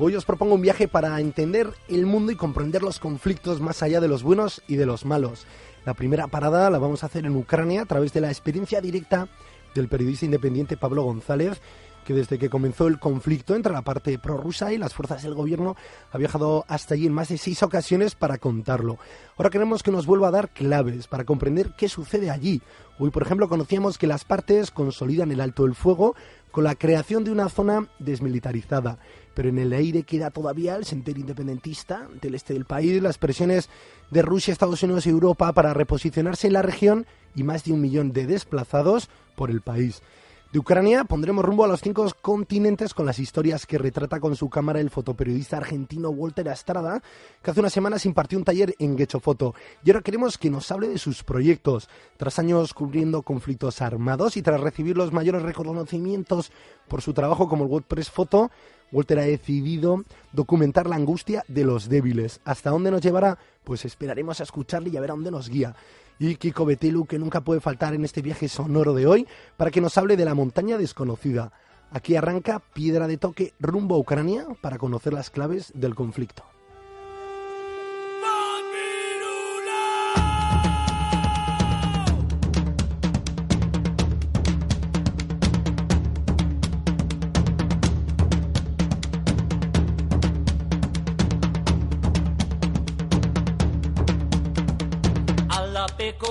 Hoy os propongo un viaje para entender el mundo y comprender los conflictos más allá de los buenos y de los malos. La primera parada la vamos a hacer en Ucrania a través de la experiencia directa del periodista independiente Pablo González, que desde que comenzó el conflicto entre la parte prorrusa y las fuerzas del gobierno ha viajado hasta allí en más de seis ocasiones para contarlo. Ahora queremos que nos vuelva a dar claves para comprender qué sucede allí. Hoy, por ejemplo, conocíamos que las partes consolidan el alto del fuego con la creación de una zona desmilitarizada. Pero en el aire queda todavía el sentido independentista del este del país, las presiones de Rusia, Estados Unidos y Europa para reposicionarse en la región y más de un millón de desplazados por el país. De Ucrania pondremos rumbo a los cinco continentes con las historias que retrata con su cámara el fotoperiodista argentino Walter Astrada, que hace unas semanas impartió un taller en Foto. Y ahora queremos que nos hable de sus proyectos. Tras años cubriendo conflictos armados y tras recibir los mayores reconocimientos por su trabajo como el WordPress Foto, Walter ha decidido documentar la angustia de los débiles. ¿Hasta dónde nos llevará? Pues esperaremos a escucharle y a ver a dónde nos guía y Kiko Betelu, que nunca puede faltar en este viaje sonoro de hoy, para que nos hable de la montaña desconocida. Aquí arranca Piedra de Toque rumbo a Ucrania para conocer las claves del conflicto.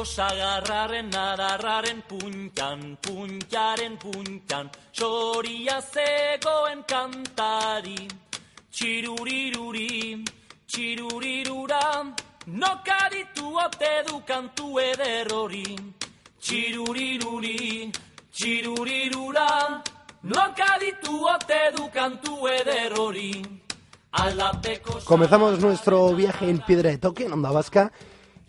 Sagarraren adarraren puntan, puntaren puntan, txoria zegoen kantari, txiruriruri, txirurirura, nokaditu ote du kantu ederrori, txiruriruri, txirurirura, nokaditu ote du kantu ederrori. Comenzamos nuestro viaje en Piedra de Toque, en Onda Vasca,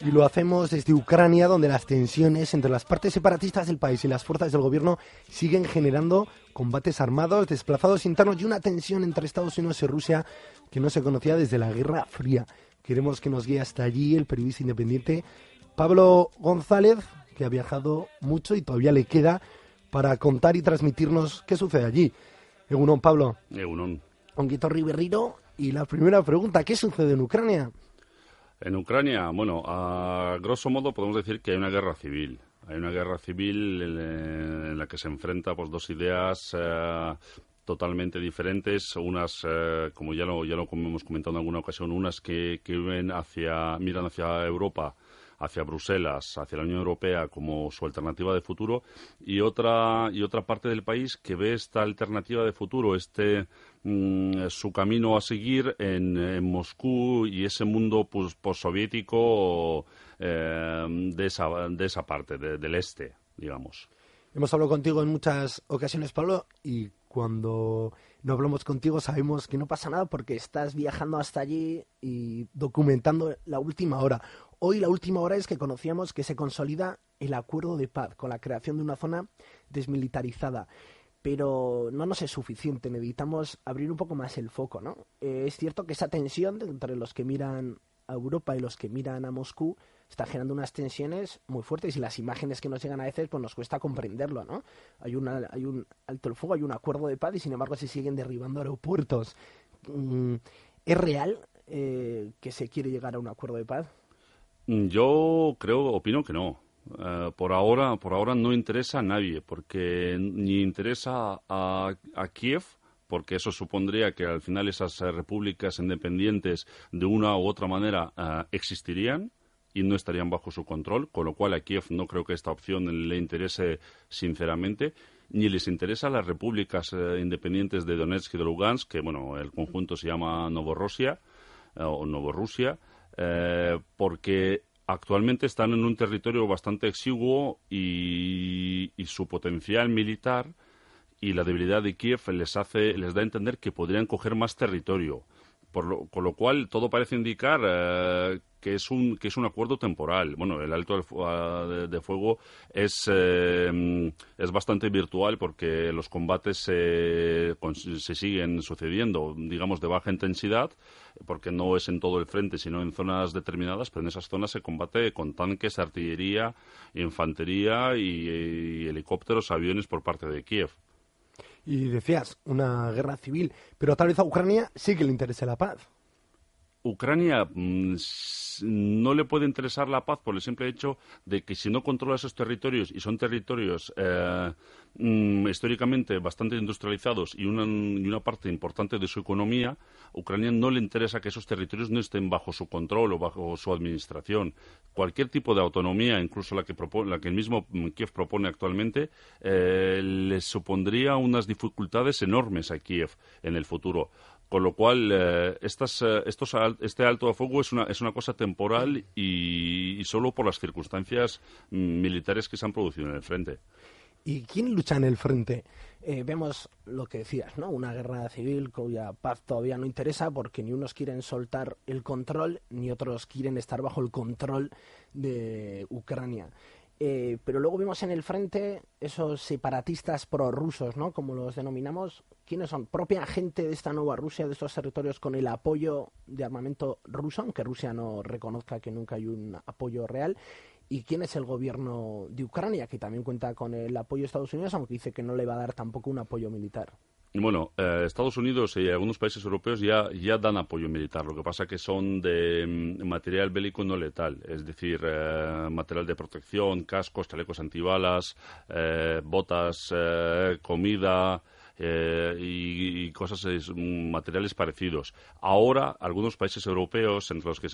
y lo hacemos desde Ucrania, donde las tensiones entre las partes separatistas del país y las fuerzas del gobierno siguen generando combates armados, desplazados internos y una tensión entre Estados Unidos y Rusia que no se conocía desde la Guerra Fría. Queremos que nos guíe hasta allí el periodista independiente Pablo González, que ha viajado mucho y todavía le queda para contar y transmitirnos qué sucede allí. Egunon, Pablo. Egunon. Onguito Riverino. Y la primera pregunta, ¿qué sucede en Ucrania? En Ucrania, bueno, a grosso modo podemos decir que hay una guerra civil. Hay una guerra civil en, la que se enfrenta pues dos ideas eh, totalmente diferentes, unas, eh, como ya lo, ya lo hemos comentado en alguna ocasión, unas que, hacia, miran hacia Europa hacia Bruselas, hacia la Unión Europea como su alternativa de futuro y otra y otra parte del país que ve esta alternativa de futuro, este mm, su camino a seguir en, Moscú y ese mundo postsoviético eh, de, esa, de esa parte, del este, digamos. Hemos hablado contigo en muchas ocasiones, Pablo, y cuando no hablamos contigo sabemos que no pasa nada porque estás viajando hasta allí y documentando la última hora. Hoy la última hora es que conocíamos que se consolida el acuerdo de paz con la creación de una zona desmilitarizada. Pero no nos es suficiente, necesitamos abrir un poco más el foco, ¿no? Eh, es cierto que esa tensión entre los que miran a Europa y los que miran a Moscú está generando unas tensiones muy fuertes y las imágenes que nos llegan a veces pues nos cuesta comprenderlo, ¿no? Hay, una, hay un alto el fuego, hay un acuerdo de paz y sin embargo se siguen derribando aeropuertos. Mm, ¿Es real eh, que se quiere llegar a un acuerdo de paz? Mm, yo creo, opino que no. Eh, por ahora, por ahora no interesa a nadie, porque ni interesa a, Kiev, porque eso supondría que al final esas eh, repúblicas independientes de una u otra manera eh, existirían y no estarían bajo su control, con lo cual a Kiev no creo que esta opción le interese sinceramente, ni les interesa a las repúblicas independientes de Donetsk y de Lugansk, que bueno, el conjunto se llama Novorossia o Novorrusia, eh, porque actualmente están en un territorio bastante exiguo y, su potencial militar y la debilidad de Kiev les hace les da a entender que podrían coger más territorio Por lo, con lo cual, todo parece indicar eh, que es un que es un acuerdo temporal. Bueno, el alto de, fuego es eh, es bastante virtual porque los combates se, se siguen sucediendo, digamos de baja intensidad, porque no es en todo el frente, sino en zonas determinadas, pero en esas zonas se combate con tanques, artillería, infantería y, helicópteros, aviones por parte de Kiev. Y decías, una guerra civil, pero tal vez a Ucrania sí que le interese la paz. Ucrania mm, no le puede interesar la paz por el simple hecho de que si no controla esos territorios y son territorios eh, mm, históricamente bastante industrializados y una, parte importante de su economía, Ucrania no le interesa que esos territorios no estén bajo su control o bajo su administración. Cualquier tipo de autonomía, incluso la que, la que el mismo Kiev propone actualmente, eh, le supondría unas dificultades enormes a Kiev en el futuro. Con lo cual, eh, estas, eh, estos, este alto a fuego es una, es una cosa temporal y, solo por las circunstancias militares que se han producido en el frente. ¿Y quién lucha en el frente? Eh, vemos lo que decías, ¿no? Una guerra civil cuya paz todavía no interesa porque ni unos quieren soltar el control ni otros quieren estar bajo el control de Ucrania. Eh, pero luego vemos en el frente esos separatistas prorrusos, ¿no? Como los denominamos. ¿Quiénes son? Propia gente de esta nueva Rusia, de estos territorios, con el apoyo de armamento ruso, aunque Rusia no reconozca que nunca hay un apoyo real. ¿Y quién es el gobierno de Ucrania, que también cuenta con el apoyo de Estados Unidos, aunque dice que no le va a dar tampoco un apoyo militar? Bueno, eh, Estados Unidos y algunos países europeos ya, ya dan apoyo militar. Lo que pasa que son de mm, material bélico no letal, es decir, eh, material de protección, cascos, chalecos antibalas, eh, botas, comida, eh, y, cosas, materiales parecidos. Ahora, algunos países europeos, entre los que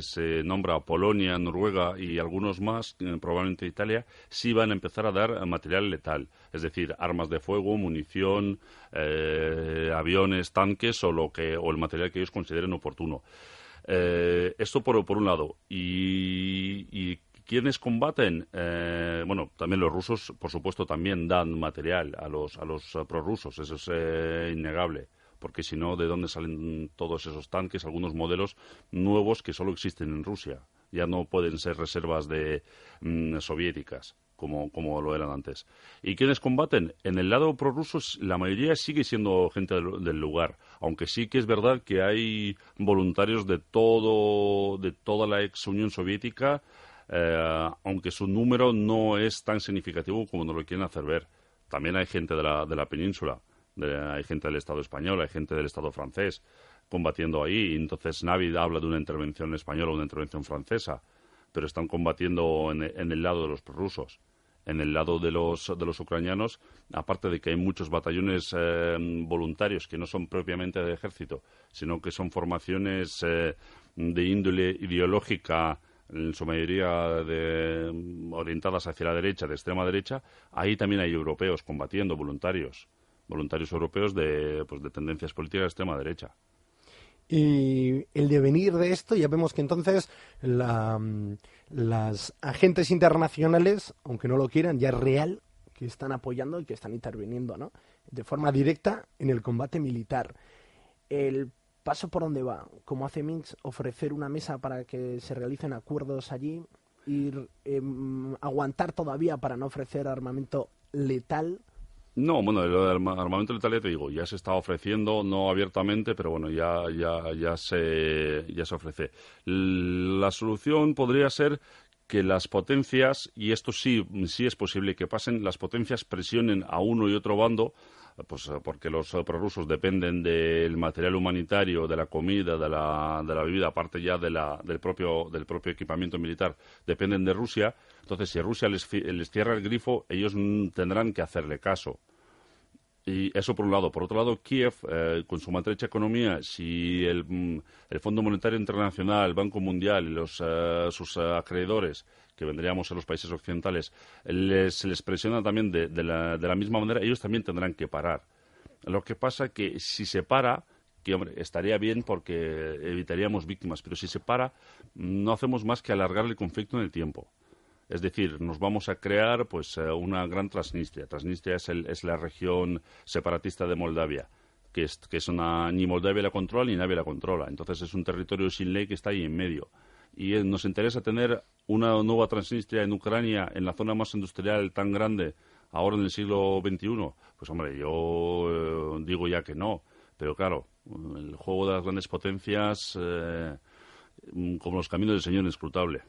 se, nombra Polonia, Noruega y algunos más, eh, probablemente Italia, sí van a empezar a dar material letal, es decir, armas de fuego, munición, eh, aviones, tanques o, lo que, o el material que ellos consideren oportuno. esto por, por un lado. Y ¿Quiénes combaten? Eh, bueno, también los rusos, por supuesto, también dan material a los, a los eh, prorrusos, eso es eh, innegable porque si no, ¿de dónde salen todos esos tanques? Algunos modelos nuevos que solo existen en Rusia. Ya no pueden ser reservas de mm, soviéticas. Como, como, lo eran antes. ¿Y quiénes combaten? En el lado prorruso la mayoría sigue siendo gente del, lugar, aunque sí que es verdad que hay voluntarios de todo de toda la ex Unión Soviética eh, aunque su número no es tan significativo como nos lo quieren hacer ver. También hay gente de la, de la península, hay gente del Estado español, hay gente del Estado francés combatiendo ahí. Entonces Navid habla de una intervención española una intervención francesa, pero están combatiendo en, el lado de los rusos. En el lado de los, de los ucranianos, aparte de que hay muchos batallones eh, voluntarios que no son propiamente de ejército, sino que son formaciones eh, de índole ideológica en su mayoría orientadas hacia la derecha, de extrema derecha, ahí también hay europeos combatiendo, voluntarios, voluntarios europeos de, pues, de tendencias políticas de extrema derecha. Y el devenir de esto, ya vemos que entonces las agentes internacionales, aunque no lo quieran, ya es real que están apoyando y que están interviniendo, ¿no? De forma directa en el combate militar. El paso por donde va, como hace Minsk, ofrecer una mesa para que se realicen acuerdos allí, ir em, aguantar todavía para no ofrecer armamento letal. No, bueno, el armamento letal ya te digo, ya se está ofreciendo, no abiertamente, pero bueno, ya, ya, ya, se, ya se ofrece. La solución podría ser que las potencias, y esto sí, sí es posible que pasen, las potencias presionen a uno y otro bando pues eh, porque los eh, prorrusos dependen del material humanitario, de la comida, de la, de la bebida, aparte ya de la, del, propio, del propio equipamiento militar, dependen de Rusia. Entonces, si Rusia les, les cierra el grifo, ellos tendrán que hacerle caso. Y eso por un lado. Por otro lado, Kiev, eh, con su maltrecha economía, si el, mm, el, Fondo Monetario Internacional, el Banco Mundial y los, sus acreedores que vendríamos a los países occidentales, les, les presiona también de, la, de la misma manera, ellos también tendrán que parar. Lo que pasa que si se para, que hombre, estaría bien porque evitaríamos víctimas, pero si se para, no hacemos más que alargar el conflicto en el tiempo. Es decir, nos vamos a crear pues eh, una gran Transnistria. Transnistria es, el, es la región separatista de Moldavia que es, que es una, ni Moldavia la controla ni nadie la controla. Entonces es un territorio sin ley que está ahí en medio. Y eh, nos interesa tener una nueva Transnistria en Ucrania, en la zona más industrial tan grande, ahora en el siglo XXI. Pues hombre, yo eh, digo ya que no. Pero claro, el juego de las grandes potencias, eh, como los caminos del Señor, inescrutable.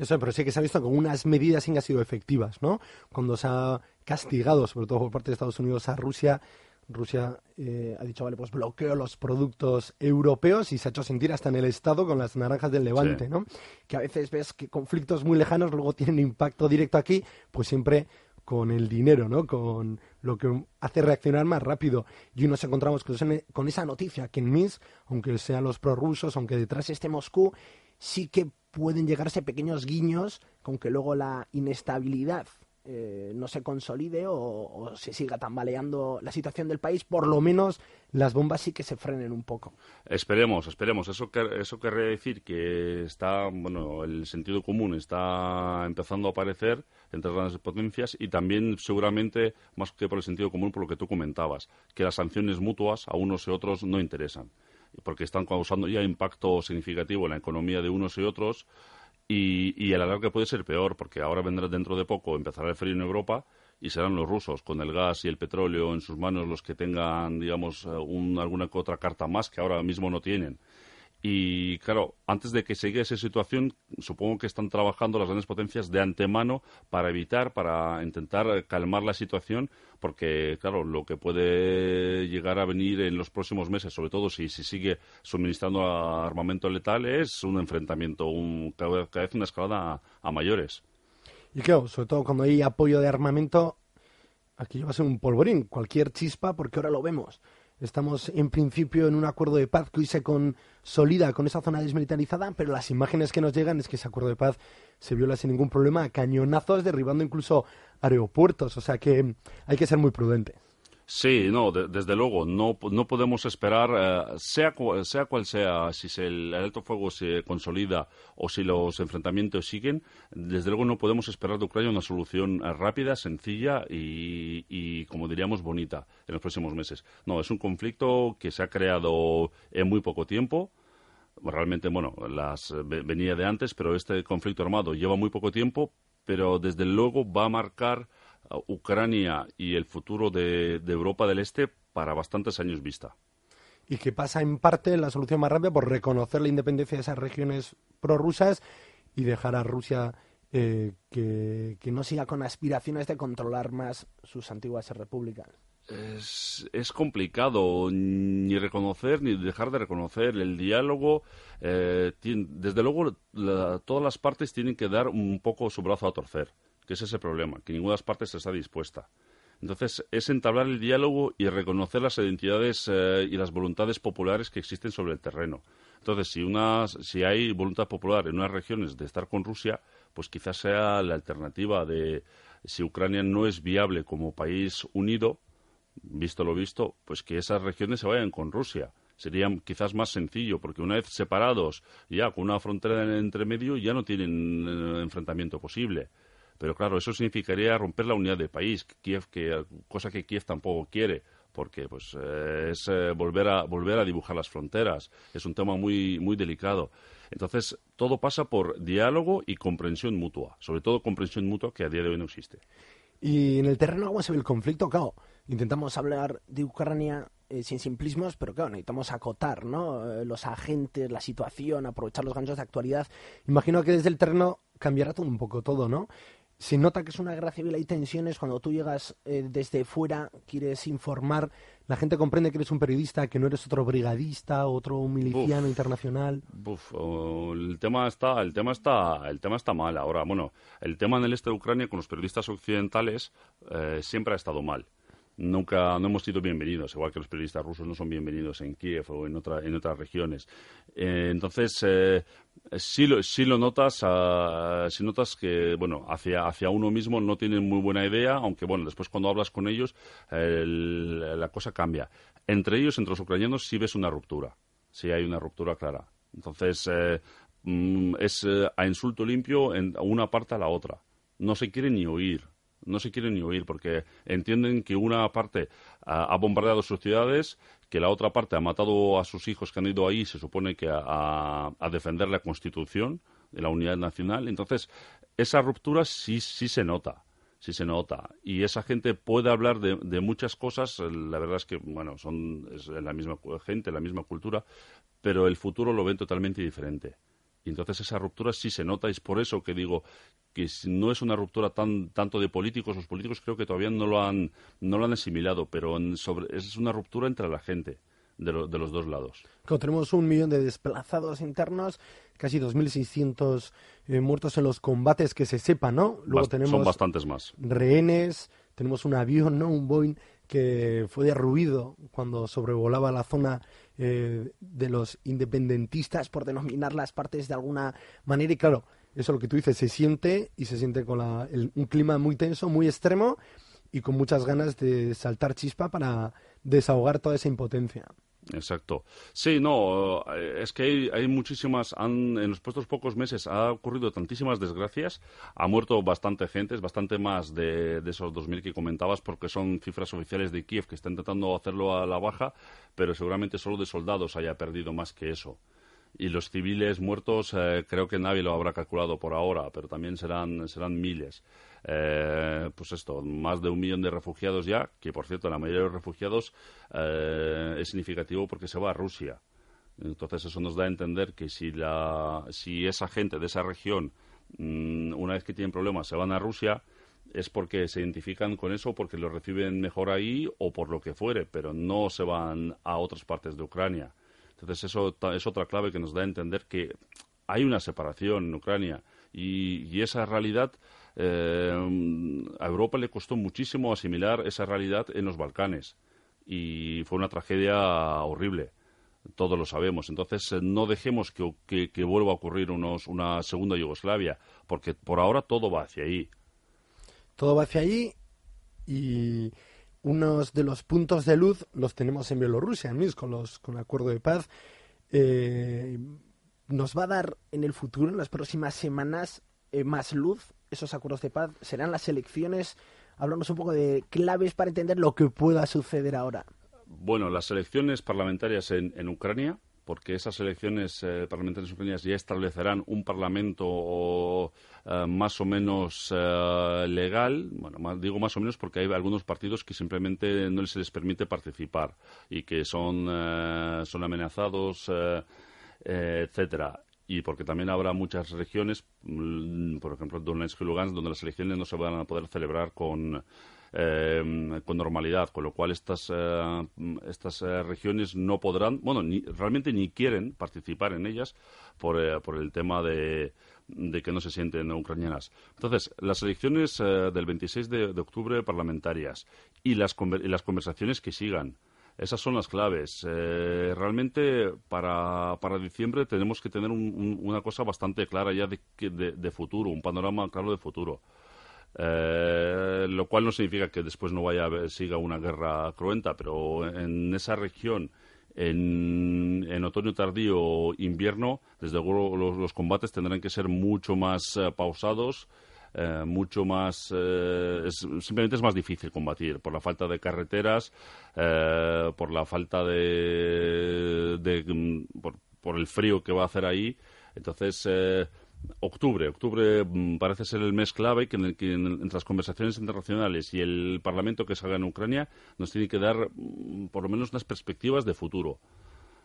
Eso, pero sí que se ha visto que unas medidas sí que han sido efectivas, ¿no? Cuando se ha castigado, sobre todo por parte de Estados Unidos, a Rusia, Rusia eh, ha dicho, vale, pues bloqueo los productos europeos y se ha hecho sentir hasta en el Estado con las naranjas del Levante, ¿no? Que a veces ves que conflictos muy lejanos luego tienen impacto directo aquí, pues siempre con el dinero, ¿no? Con lo que hace reaccionar más rápido. Y nos encontramos con esa noticia que en Minsk, aunque sean los prorrusos, aunque detrás esté Moscú, sí que pueden llegarse pequeños guiños con que luego la inestabilidad eh, no se consolide o, se siga tambaleando la situación del país, por lo menos las bombas sí que se frenen un poco. Esperemos, esperemos. Eso, eso querría decir que está, bueno, el sentido común está empezando a aparecer entre las potencias y también seguramente, más que por el sentido común, por lo que tú comentabas, que las sanciones mutuas a unos y otros no interesan, porque están causando ya impacto significativo en la economía de unos y otros y, y el alargue puede ser peor, porque ahora vendrá dentro de poco, empezará el frío en Europa y serán los rusos, con el gas y el petróleo en sus manos, los que tengan, digamos, eh, alguna otra carta más que ahora mismo no tienen. Y claro, antes de que siga esa situación, supongo que están trabajando las grandes potencias de antemano para evitar, para intentar calmar la situación, porque claro, lo que puede llegar a venir en los próximos meses, sobre todo si, si sigue suministrando armamento letal, es un enfrentamiento, un, cada, vez una escalada a, mayores. Y claro, sobre todo cuando hay apoyo de armamento, aquí va a ser un polvorín, cualquier chispa, porque ahora lo vemos Estamos en principio en un acuerdo de paz que hoy se consolida con esa zona desmilitarizada, pero las imágenes que nos llegan es que ese acuerdo de paz se viola sin ningún problema cañonazos, derribando incluso aeropuertos. O sea que hay que ser muy prudente. Sí, no, desde luego, no, no podemos esperar, eh, sea, sea cual sea, si el alto fuego se consolida o si los enfrentamientos siguen, desde luego no podemos esperar de Ucrania una solución eh, rápida, sencilla y, como diríamos, bonita en los próximos meses. No, es un conflicto que se ha creado en muy poco tiempo. Realmente, bueno, las, venía de antes, pero este conflicto armado lleva muy poco tiempo, pero desde luego va a marcar Ucrania y el futuro de, Europa del Este para bastantes años vista. Y que pasa en parte la solución más rápida por reconocer la independencia de esas regiones prorrusas y dejar a Rusia eh, que, no siga con aspiraciones de controlar más sus antiguas repúblicas. Es, complicado ni reconocer ni dejar de reconocer el diálogo. Eh, desde luego, todas las partes tienen que dar un poco su brazo a torcer que es ese problema, que ninguna de las partes está dispuesta. Entonces, es entablar el diálogo y reconocer las identidades eh, y las voluntades populares que existen sobre el terreno. Entonces, si, si hay voluntad popular en unas regiones de estar con Rusia, pues quizás sea la alternativa de si Ucrania no es viable como país unido, visto lo visto, pues que esas regiones se vayan con Rusia. Sería quizás más sencillo, porque una vez separados, ya con una frontera entre medio, ya no tienen eh, enfrentamiento posible. Pero claro, eso significaría romper la unidad del país, Kiev, que, cosa que Kiev tampoco quiere porque pues eh, es eh, volver a volver a dibujar las fronteras. Es un tema muy muy delicado. Entonces todo pasa por diálogo y comprensión mutua sobre todo comprensión mutua que a día de hoy no existe. Y en el terreno cómo se ve el conflicto claro intentamos hablar de Ucrania eh, sin simplismos pero claro necesitamos acotar no los agentes la situación aprovechar los ganchos de actualidad. Imagino que desde el terreno cambiará todo un poco todo no se nota que es una guerra civil, hay tensiones, cuando tú llegas eh, desde fuera, quieres informar, la gente comprende que eres un periodista, que no eres otro brigadista, otro miliciano internacional. el tema está, el tema está, el tema está mal ahora. Bueno, el tema en el este de Ucrania con los periodistas occidentales eh, siempre ha estado mal nunca no hemos sido bienvenidos, igual que los periodistas rusos no son bienvenidos en Kiev o en, otra, en otras regiones. Eh, entonces, eh, sí, lo, lo notas, uh, sí notas que, bueno, hacia, hacia uno mismo no tienen muy buena idea, aunque, bueno, después cuando hablas con ellos, la cosa cambia. Entre ellos, entre los ucranianos, sí ves una ruptura, sí hay una ruptura clara. Entonces, eh, mm, es a insulto limpio en una parte a la otra. No se quiere ni oír no se quieren ni oír porque entienden que una parte ha bombardeado sus ciudades, que la otra parte ha matado a sus hijos que han ido ahí, se supone que a, defender la Constitución de la unidad nacional. Entonces, esa ruptura sí, sí se nota sí se nota. Y esa gente puede hablar de, de, muchas cosas, la verdad es que, bueno, son es la misma gente, la misma cultura, pero el futuro lo ven totalmente diferente. Y entonces esa ruptura sí se nota, y es por eso que digo que no es una ruptura tan, tanto de políticos, los políticos creo que todavía no lo han, no lo han asimilado, pero sobre, es una ruptura entre la gente. De, de, los dos lados. tenemos un millón de desplazados internos, casi 2.600 eh, muertos en los combates que se sepa, ¿no? Luego tenemos son bastantes más. Rehenes, tenemos un avión, ¿no? Un Boeing que fue derruido cuando sobrevolaba la zona eh, de los independentistas, por denominar las partes de alguna manera. Y claro, eso es lo que tú dices, se siente y se siente con un clima muy tenso, muy extremo y con muchas ganas de saltar chispa para desahogar toda esa impotencia. Exacto. Sí, no, eh, es que hay, muchísimas, han, en los puestos pocos meses ha ocurrido tantísimas desgracias, ha muerto bastante gente, es bastante más de, de esos 2.000 que comentabas, porque son cifras oficiales de Kiev que está intentando hacerlo a la baja, pero seguramente solo de soldados haya perdido más que eso y los civiles muertos eh, creo que nadie lo habrá calculado por ahora, pero también serán, serán miles. Eh, pues esto, más de un millón de refugiados ya, que por cierto la mayoría de los refugiados eh, es significativo porque se va a Rusia. Entonces eso nos da a entender que si, la, si esa gente de esa región, mm, una vez que tienen problemas, se van a Rusia, es porque se identifican con eso, porque lo reciben mejor ahí o por lo que fuere, pero no se van a otras partes de Ucrania. Entonces eso es otra clave que nos da a entender que hay una separación en Ucrania y esa realidad eh, a Europa le costó muchísimo asimilar esa realidad en los Balcanes y fue una tragedia horrible. Todos lo sabemos. Entonces, eh, no dejemos que, vuelva a ocurrir unos, una segunda Yugoslavia, porque por ahora todo va hacia ahí. Todo va hacia ahí y unos de los puntos de luz los tenemos en Bielorrusia, en con, los, con el acuerdo de paz. Eh, nos va a dar en el futuro, en las próximas semanas, más luz esos acuerdos de paz? ¿Serán las elecciones? Hablamos un poco de claves para entender lo que pueda suceder ahora. Bueno, las elecciones parlamentarias en, Ucrania, porque esas elecciones eh, parlamentarias ucranianas ya establecerán un parlamento eh, más o menos eh, legal. Bueno, digo más o menos porque hay algunos partidos que simplemente no se les permite participar y que son, son amenazados, etcétera y porque también habrá muchas regiones, mm, por ejemplo Donetsk y Lugansk, donde las elecciones no se van a poder celebrar con, eh, con normalidad, con lo cual estas, eh, estas eh, regiones no podrán, bueno, ni, realmente ni quieren participar en ellas por, por el tema de, de que no se sienten ucranianas. Entonces, las elecciones del 26 de, de, octubre parlamentarias y las, y las conversaciones que sigan esas son las claves. Eh, realmente para, para, diciembre tenemos que tener una cosa bastante clara ya de, de, futuro, un panorama claro de futuro. Eh, lo cual no significa que después no vaya siga una guerra cruenta, pero en esa región, en, en otoño tardío, invierno, desde luego los, combates tendrán que ser mucho más eh, pausados eh, mucho más eh, simplemente es más difícil combatir por la falta de carreteras eh, por la falta de, mm, por, el frío que va a hacer ahí entonces octubre octubre mm, parece ser el mes clave que, en que entre las conversaciones internacionales y el parlamento que salga en Ucrania nos tiene que dar mm, por lo menos unas perspectivas de futuro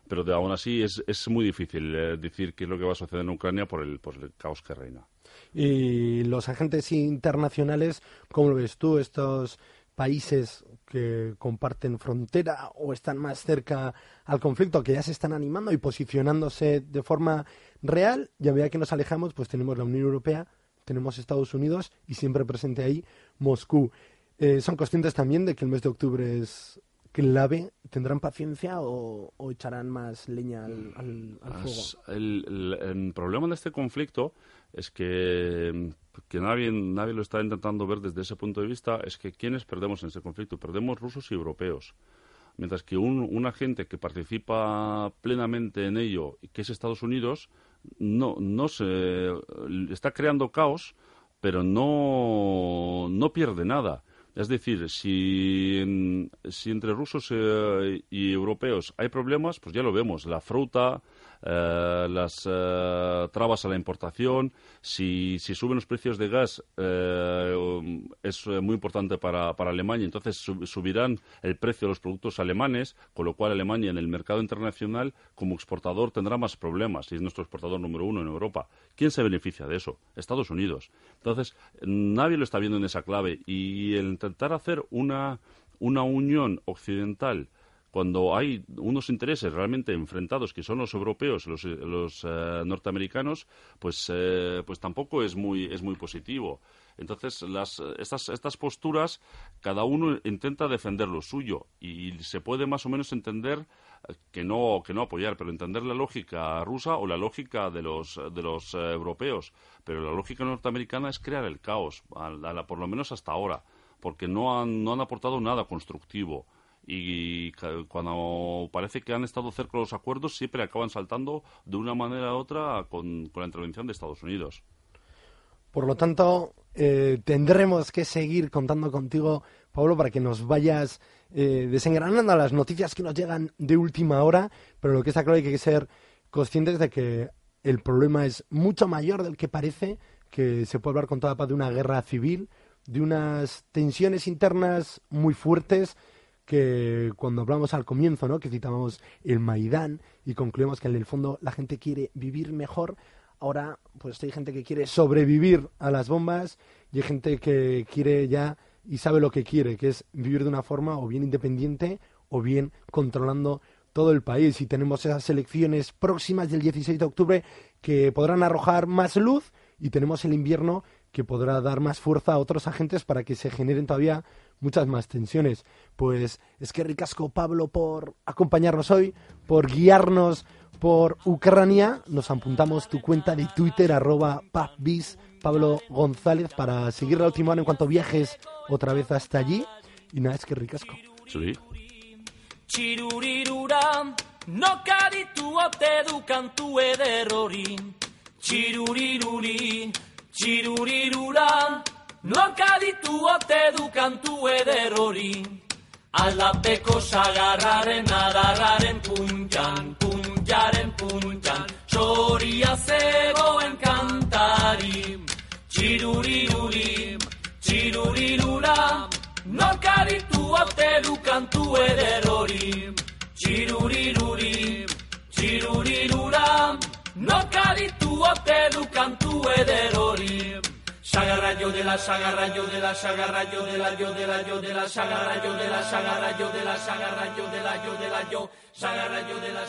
pero de, aún así es, es muy difícil decir qué es lo que va a suceder en Ucrania por el, por el caos que reina. Y los agentes internacionales, ¿cómo lo ves tú? Estos países que comparten frontera o están más cerca al conflicto, que ya se están animando y posicionándose de forma real, y a medida que nos alejamos, pues tenemos la Unión Europea, tenemos Estados Unidos y siempre presente ahí Moscú. Eh, ¿Son conscientes también de que el mes de octubre es clave? ¿Tendrán paciencia o, echarán más leña al, fuego? el, problema de este conflicto es que, que nadie, nadie lo está intentando ver desde ese punto de vista, es que ¿quiénes perdemos en ese conflicto? Perdemos rusos y europeos. Mientras que un, un agente que participa plenamente en ello, que es Estados Unidos, no, no se está creando caos, pero no, no pierde nada. Es decir, si, si entre rusos eh, y europeos hay problemas, pues ya lo vemos. La fruta, eh, las eh, trabas a la importación, si, si suben los precios de gas, eh, um, es eh, muy importante para, para Alemania. Entonces sub- subirán el precio de los productos alemanes, con lo cual Alemania en el mercado internacional como exportador tendrá más problemas y es nuestro exportador número uno en Europa. ¿Quién se beneficia de eso? Estados Unidos. Entonces, nadie lo está viendo en esa clave y el intentar hacer una, una unión occidental cuando hay unos intereses realmente enfrentados que son los europeos, los, los eh, norteamericanos, pues, eh, pues tampoco es muy, es muy positivo. Entonces, las, estas, estas posturas, cada uno intenta defender lo suyo y se puede más o menos entender eh, que no, que no apoyar, pero entender la lógica rusa o la lógica de los, de los eh, europeos. Pero la lógica norteamericana es crear el caos, a la- por lo menos hasta ahora, porque no han, no han aportado nada constructivo y cuando parece que han estado cerca los acuerdos siempre acaban saltando de una manera u otra con, con la intervención de Estados Unidos. Por lo tanto, eh, tendremos que seguir contando contigo, Pablo, para que nos vayas eh, desengranando las noticias que nos llegan de última hora, pero lo que está claro hay que ser conscientes de que el problema es mucho mayor del que parece, que se puede hablar con toda paz de una guerra civil, de unas tensiones internas muy fuertes, que cuando hablamos al comienzo, ¿no? que citábamos el Maidán y concluimos que en el fondo la gente quiere vivir mejor, ahora pues hay gente que quiere sobrevivir a las bombas y hay gente que quiere ya y sabe lo que quiere, que es vivir de una forma o bien independiente o bien controlando todo el país. Y tenemos esas elecciones próximas del 16 de octubre que podrán arrojar más luz y tenemos el invierno que podrá dar más fuerza a otros agentes para que se generen todavía muchas más tensiones. Pues es que ricasco Pablo por acompañarnos hoy, por guiarnos por Ucrania. Nos apuntamos tu cuenta de Twitter, arroba pubbiz, Pablo González, para seguir la última hora en cuanto viajes otra vez hasta allí. Y nada, es que ricasco. Sí. Txirurirura, nokaditu ote du kantu eder hori. Aldapeko sagarraren adarraren puntan, puntaren puntan, soria zegoen kantari. Txiruriruri, txirurirura, nokaditu ote du kantu eder hori. Txiruriruri, txirurirura, nokaditu ote du kantu eder hori. Sagarra yo de la sagarra yo de la sagarra yo de la yo de la yo de la sagarra yo de la sagarra yo de la sagarra yo de la yo de la yo sagarra yo de la